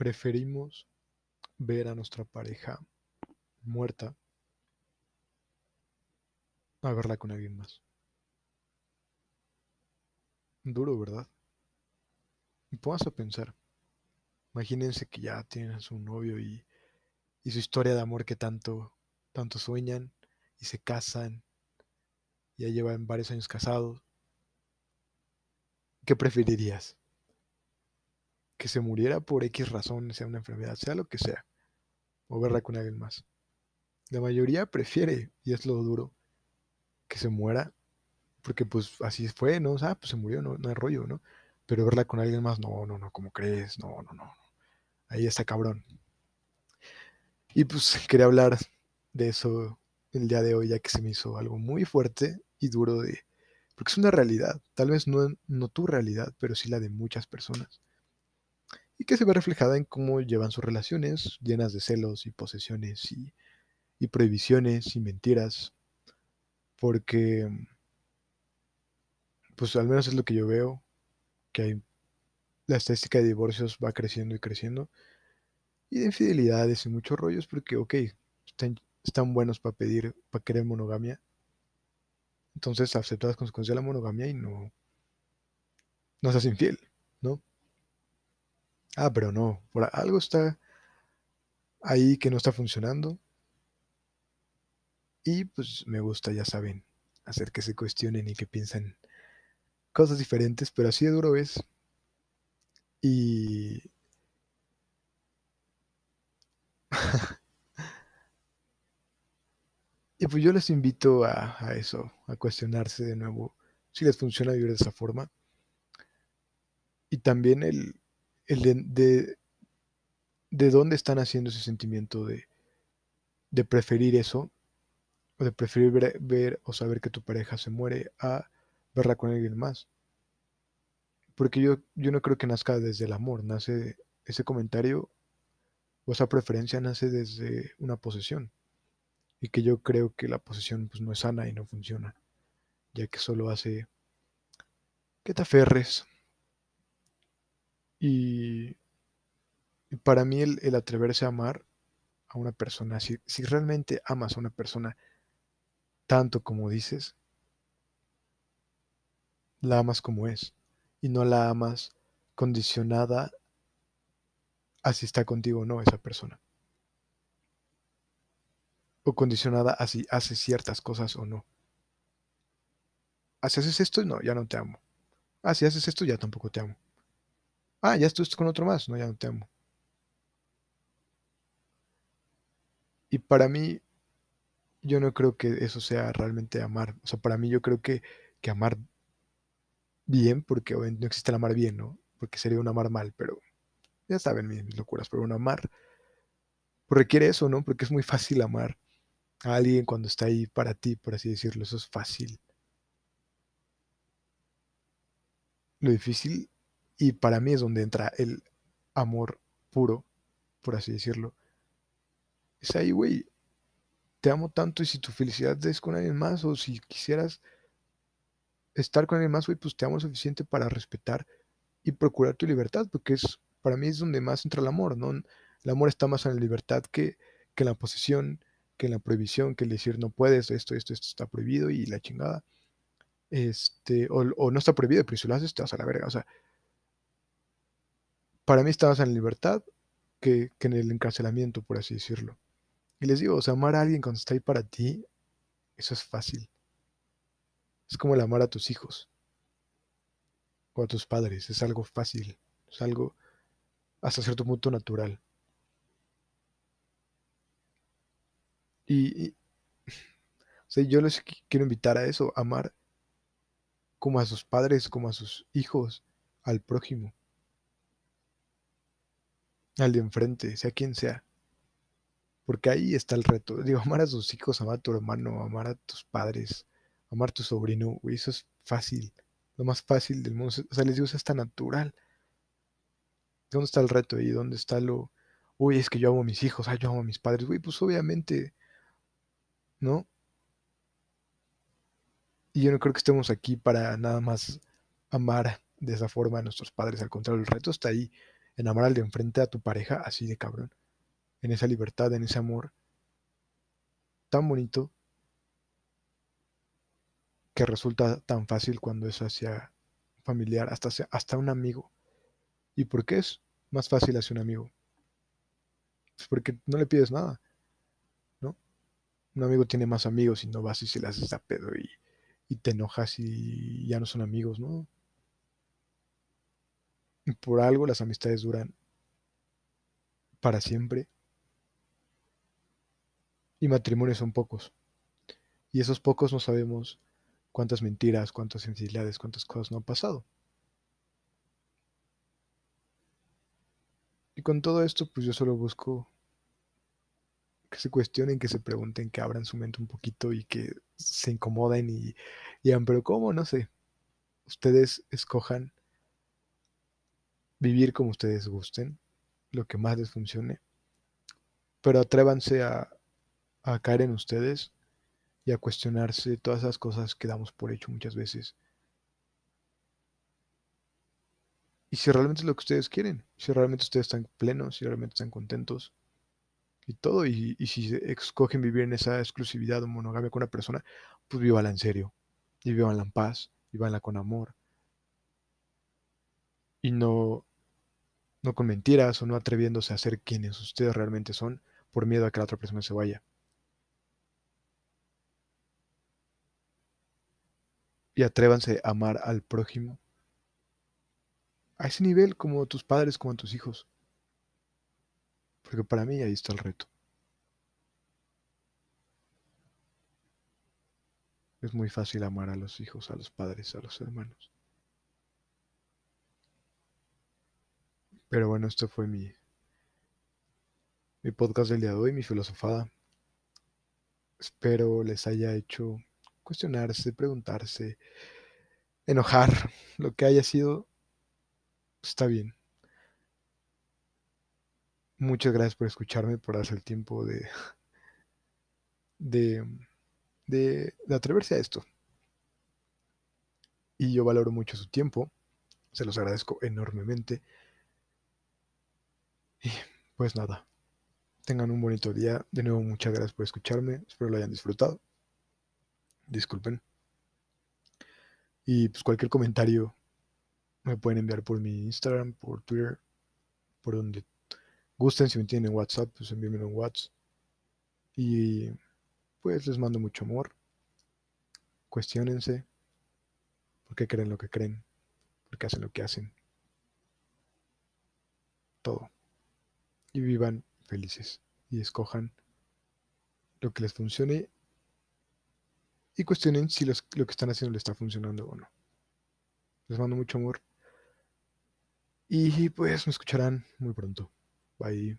preferimos ver a nuestra pareja muerta a verla con alguien más. Duro, ¿verdad? Y pongas a pensar. Imagínense que ya tienen a su novio y, y su historia de amor que tanto, tanto sueñan y se casan. Ya llevan varios años casados. ¿Qué preferirías? Que se muriera por X razón, sea una enfermedad, sea lo que sea, o verla con alguien más. La mayoría prefiere, y es lo duro, que se muera, porque pues así fue, ¿no? O pues se murió, no, no hay rollo, ¿no? Pero verla con alguien más, no, no, no, ¿cómo crees? No, no, no. Ahí está cabrón. Y pues quería hablar de eso el día de hoy, ya que se me hizo algo muy fuerte y duro de... Porque es una realidad, tal vez no, no tu realidad, pero sí la de muchas personas. Y que se ve reflejada en cómo llevan sus relaciones, llenas de celos y posesiones y, prohibiciones y mentiras. Porque, pues al menos es lo que yo veo, que hay, la estadística de divorcios va creciendo y creciendo. Y de infidelidades y muchos rollos, porque, ok, están, están buenos para pedir, para querer monogamia, entonces aceptas las consecuencias de la monogamia y no, no seas infiel, ¿no? Ah, pero no, por algo está ahí que no está funcionando. Y pues me gusta, ya saben, hacer que se cuestionen y que piensen cosas diferentes, pero así de duro es. Y Y pues yo les invito a, eso, a cuestionarse de nuevo si les funciona vivir de esa forma. Y también el, de, de, dónde están haciendo ese sentimiento de, de preferir eso, o de preferir ver, ver, o saber que tu pareja se muere a verla con alguien más. Porque yo, yo no creo que nazca desde el amor, nace ese comentario o esa preferencia nace desde una posesión y que yo creo que la posesión pues, no es sana y no funciona, ya que solo hace que te aferres. Y, para mí el, atreverse a amar a una persona, si, si realmente amas a una persona tanto como dices, la amas como es y no la amas condicionada a si está contigo o no esa persona o condicionada a si haces ciertas cosas o no. Ah, si haces esto, no, ya no te amo. Ah, si haces esto, ya tampoco te amo. Ah, ya estás con otro más, no, ya no te amo. Y para mí, yo no creo que eso sea realmente amar. O sea, para mí yo creo que, que amar bien, porque no existe el amar bien, ¿no? Porque sería un amar mal, pero ya saben mis, locuras, pero un amar requiere eso, ¿no? Porque es muy fácil amar a alguien cuando está ahí para ti, por así decirlo. Eso es fácil. Lo difícil, y para mí es donde entra el amor puro, por así decirlo. Es ahí, güey. Te amo tanto y si tu felicidad es con alguien más o si quisieras estar con alguien más, güey, pues te amo lo suficiente para respetar y procurar tu libertad, porque es, para mí es donde más entra el amor, ¿no? El amor está más en la libertad que, que en la posesión, que la prohibición, que el decir no puedes, esto, esto, esto está prohibido y la chingada. Este, o, no está prohibido, pero si lo haces te vas a la verga. O sea, para mí estabas en libertad que, en el encarcelamiento, por así decirlo. Y les digo, amar a alguien cuando está ahí para ti, eso es fácil. Es como el amar a tus hijos o a tus padres, es algo fácil, es algo hasta cierto punto natural. Y, yo les quiero invitar a eso, amar como a sus padres, como a sus hijos, al prójimo, al de enfrente, sea quien sea. Porque ahí está el reto. Digo, amar a sus hijos, amar a tu hermano, amar a tus padres, amar a tu sobrino, eso es fácil, lo más fácil del mundo. O sea, les digo, eso está natural. ¿Dónde está el reto ahí? ¿Dónde está lo, uy, es que yo amo a mis hijos, ay, yo amo a mis padres, güey, pues obviamente ¿no? Y yo no creo que estemos aquí para nada más amar de esa forma a nuestros padres, al contrario, el reto está ahí, en amar al de enfrente a tu pareja así de cabrón, en esa libertad, en ese amor tan bonito que resulta tan fácil cuando es hacia familiar, hasta, hasta un amigo. ¿Y por qué es más fácil hacia un amigo? Pues porque no le pides nada, ¿no? Un amigo tiene más amigos y no vas y se le haces a pedo y, y te enojas y ya no son amigos, ¿no? Por algo las amistades duran para siempre y matrimonios son pocos. Y esos pocos no sabemos cuántas mentiras, cuántas infidelidades, cuántas cosas no han pasado. Y con todo esto, pues yo solo busco que se cuestionen, que se pregunten, que abran su mente un poquito y que se incomoden y digan, pero ¿cómo? No sé. Ustedes escojan vivir como ustedes gusten, lo que más les funcione, pero atrévanse a, caer en ustedes y a cuestionarse todas esas cosas que damos por hecho muchas veces. Y si realmente es lo que ustedes quieren, si realmente ustedes están plenos, si realmente están contentos y todo, y, si escogen vivir en esa exclusividad o monogamia con una persona, pues vívala en serio, y vívanla en paz, vívanla con amor. Y no, no con mentiras o no atreviéndose a ser quienes ustedes realmente son por miedo a que la otra persona se vaya. y atrévanse a amar al prójimo a ese nivel como tus padres, como tus hijos. Porque para mí ahí está el reto. Es muy fácil amar a los hijos, a los padres, a los hermanos. Pero bueno, esto fue mi, mi podcast del día de hoy, mi filosofada. Espero les haya hecho cuestionarse, preguntarse, enojar, lo que haya sido, está bien. Muchas gracias por escucharme, por darse el tiempo de, de, de, de atreverse a esto. Y yo valoro mucho su tiempo, se los agradezco enormemente. Pues nada, tengan un bonito día. De nuevo, muchas gracias por escucharme. Espero lo hayan disfrutado disculpen. Y pues cualquier comentario me pueden enviar por mi Instagram, por Twitter, por donde gusten. Si me tienen en WhatsApp, pues envíenmelo en WhatsApp. Y pues les mando mucho amor. Cuestiónense. ¿Por qué creen lo que creen? ¿Por qué hacen lo que hacen? Todo. Y vivan felices. Y escojan lo que les funcione y cuestionen si lo que están haciendo le está funcionando o no. Les mando mucho amor. Y pues me escucharán muy pronto. Bye.